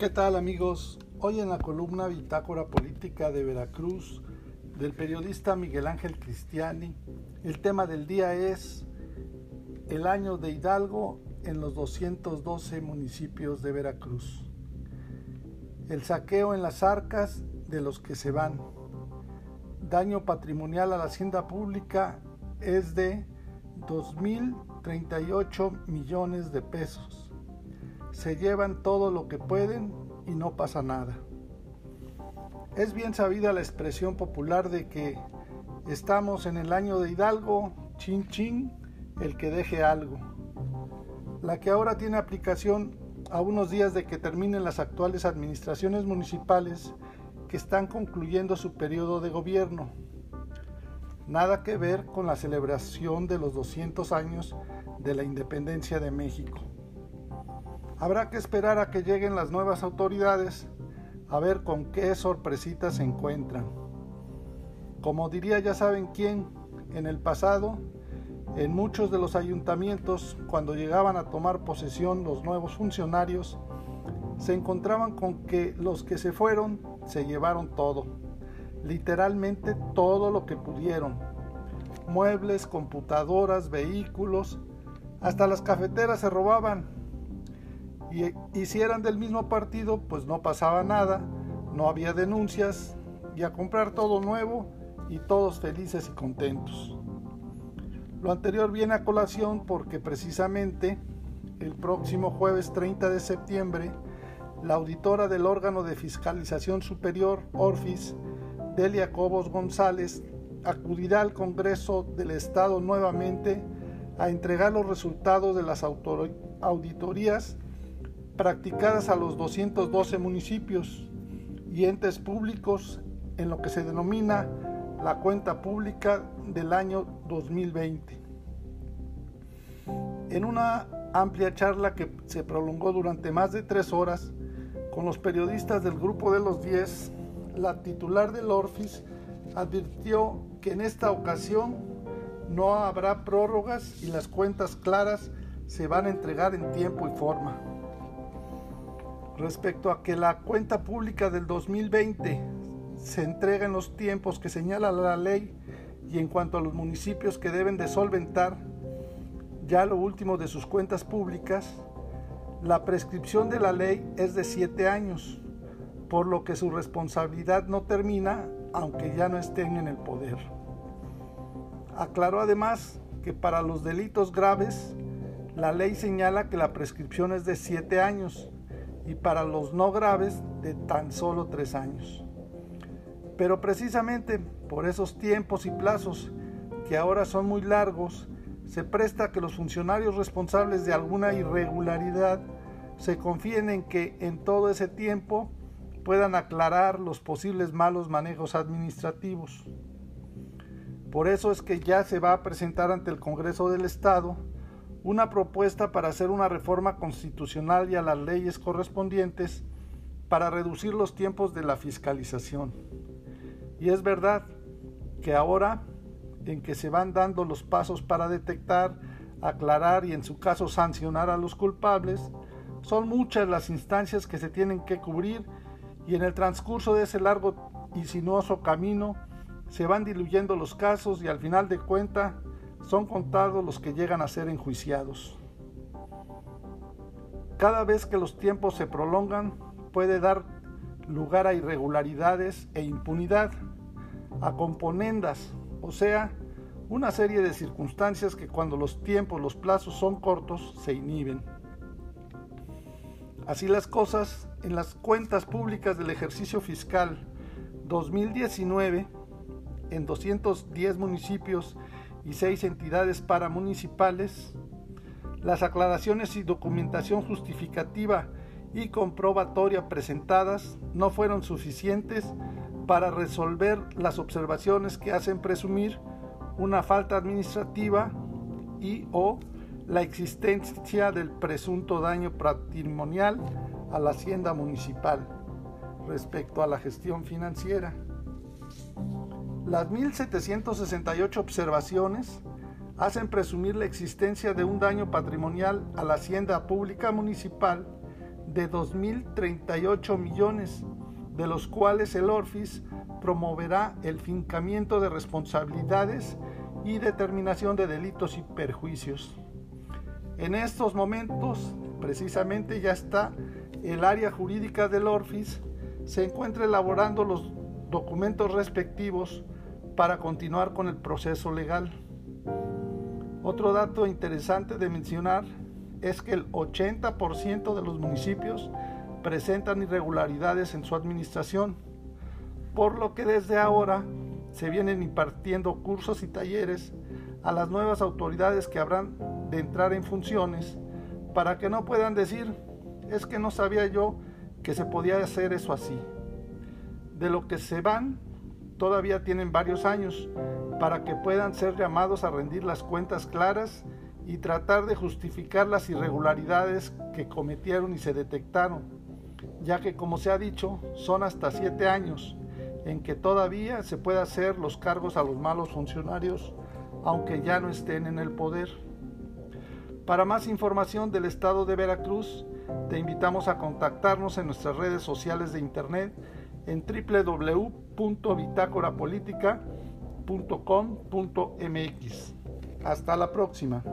¿Qué tal amigos? Hoy en la columna Bitácora Política de Veracruz del periodista Miguel Ángel Cristiani, el tema del día es el año de Hidalgo en los 212 municipios de Veracruz. El saqueo en las arcas de los que se van. Daño patrimonial a la hacienda pública es de 2.038 millones de pesos se llevan todo lo que pueden y no pasa nada. Es bien sabida la expresión popular de que estamos en el año de Hidalgo, chin chin, el que deje algo. La que ahora tiene aplicación a unos días de que terminen las actuales administraciones municipales que están concluyendo su periodo de gobierno. Nada que ver con la celebración de los 200 años de la independencia de México. Habrá que esperar a que lleguen las nuevas autoridades a ver con qué sorpresitas se encuentran. Como diría ya saben quién, en el pasado, en muchos de los ayuntamientos, cuando llegaban a tomar posesión los nuevos funcionarios, se encontraban con que los que se fueron se llevaron todo, literalmente todo lo que pudieron. Muebles, computadoras, vehículos, hasta las cafeteras se robaban y, si eran del mismo partido, pues no pasaba nada, no había denuncias y a comprar todo nuevo y todos felices y contentos. Lo anterior viene a colación porque precisamente el próximo jueves 30 de septiembre, la auditora del órgano de fiscalización superior, Orfis, Delia Cobos González, acudirá al Congreso del Estado nuevamente a entregar los resultados de las auditorías practicadas a los 212 municipios y entes públicos en lo que se denomina la cuenta pública del año 2020. En una amplia charla que se prolongó durante más de tres horas con los periodistas del Grupo de los 10, la titular del Orfis advirtió que en esta ocasión no habrá prórrogas y las cuentas claras se van a entregar en tiempo y forma respecto a que la cuenta pública del 2020 se entrega en los tiempos que señala la ley y en cuanto a los municipios que deben de solventar ya lo último de sus cuentas públicas, la prescripción de la ley es de siete años, por lo que su responsabilidad no termina aunque ya no estén en el poder. Aclaró además que para los delitos graves, la ley señala que la prescripción es de siete años, y para los no graves de tan solo tres años. Pero precisamente por esos tiempos y plazos que ahora son muy largos, se presta que los funcionarios responsables de alguna irregularidad se confíen en que en todo ese tiempo puedan aclarar los posibles malos manejos administrativos. Por eso es que ya se va a presentar ante el Congreso del Estado una propuesta para hacer una reforma constitucional y a las leyes correspondientes para reducir los tiempos de la fiscalización. Y es verdad que ahora, en que se van dando los pasos para detectar, aclarar y en su caso sancionar a los culpables, son muchas las instancias que se tienen que cubrir y en el transcurso de ese largo y sinuoso camino se van diluyendo los casos y al final de cuenta son contados los que llegan a ser enjuiciados. Cada vez que los tiempos se prolongan puede dar lugar a irregularidades e impunidad, a componendas, o sea, una serie de circunstancias que cuando los tiempos, los plazos son cortos, se inhiben. Así las cosas, en las cuentas públicas del ejercicio fiscal 2019, en 210 municipios y seis entidades paramunicipales, las aclaraciones y documentación justificativa y comprobatoria presentadas no fueron suficientes para resolver las observaciones que hacen presumir una falta administrativa y o la existencia del presunto daño patrimonial a la hacienda municipal respecto a la gestión financiera. Las 1.768 observaciones hacen presumir la existencia de un daño patrimonial a la hacienda pública municipal de 2.038 millones, de los cuales el ORFIS promoverá el fincamiento de responsabilidades y determinación de delitos y perjuicios. En estos momentos, precisamente ya está el área jurídica del ORFIS, se encuentra elaborando los documentos respectivos para continuar con el proceso legal. Otro dato interesante de mencionar es que el 80% de los municipios presentan irregularidades en su administración, por lo que desde ahora se vienen impartiendo cursos y talleres a las nuevas autoridades que habrán de entrar en funciones para que no puedan decir, es que no sabía yo que se podía hacer eso así. De lo que se van, todavía tienen varios años para que puedan ser llamados a rendir las cuentas claras y tratar de justificar las irregularidades que cometieron y se detectaron, ya que como se ha dicho, son hasta siete años en que todavía se puede hacer los cargos a los malos funcionarios, aunque ya no estén en el poder. Para más información del estado de Veracruz, te invitamos a contactarnos en nuestras redes sociales de internet en www.bitácorapolítica.com.mx. Hasta la próxima.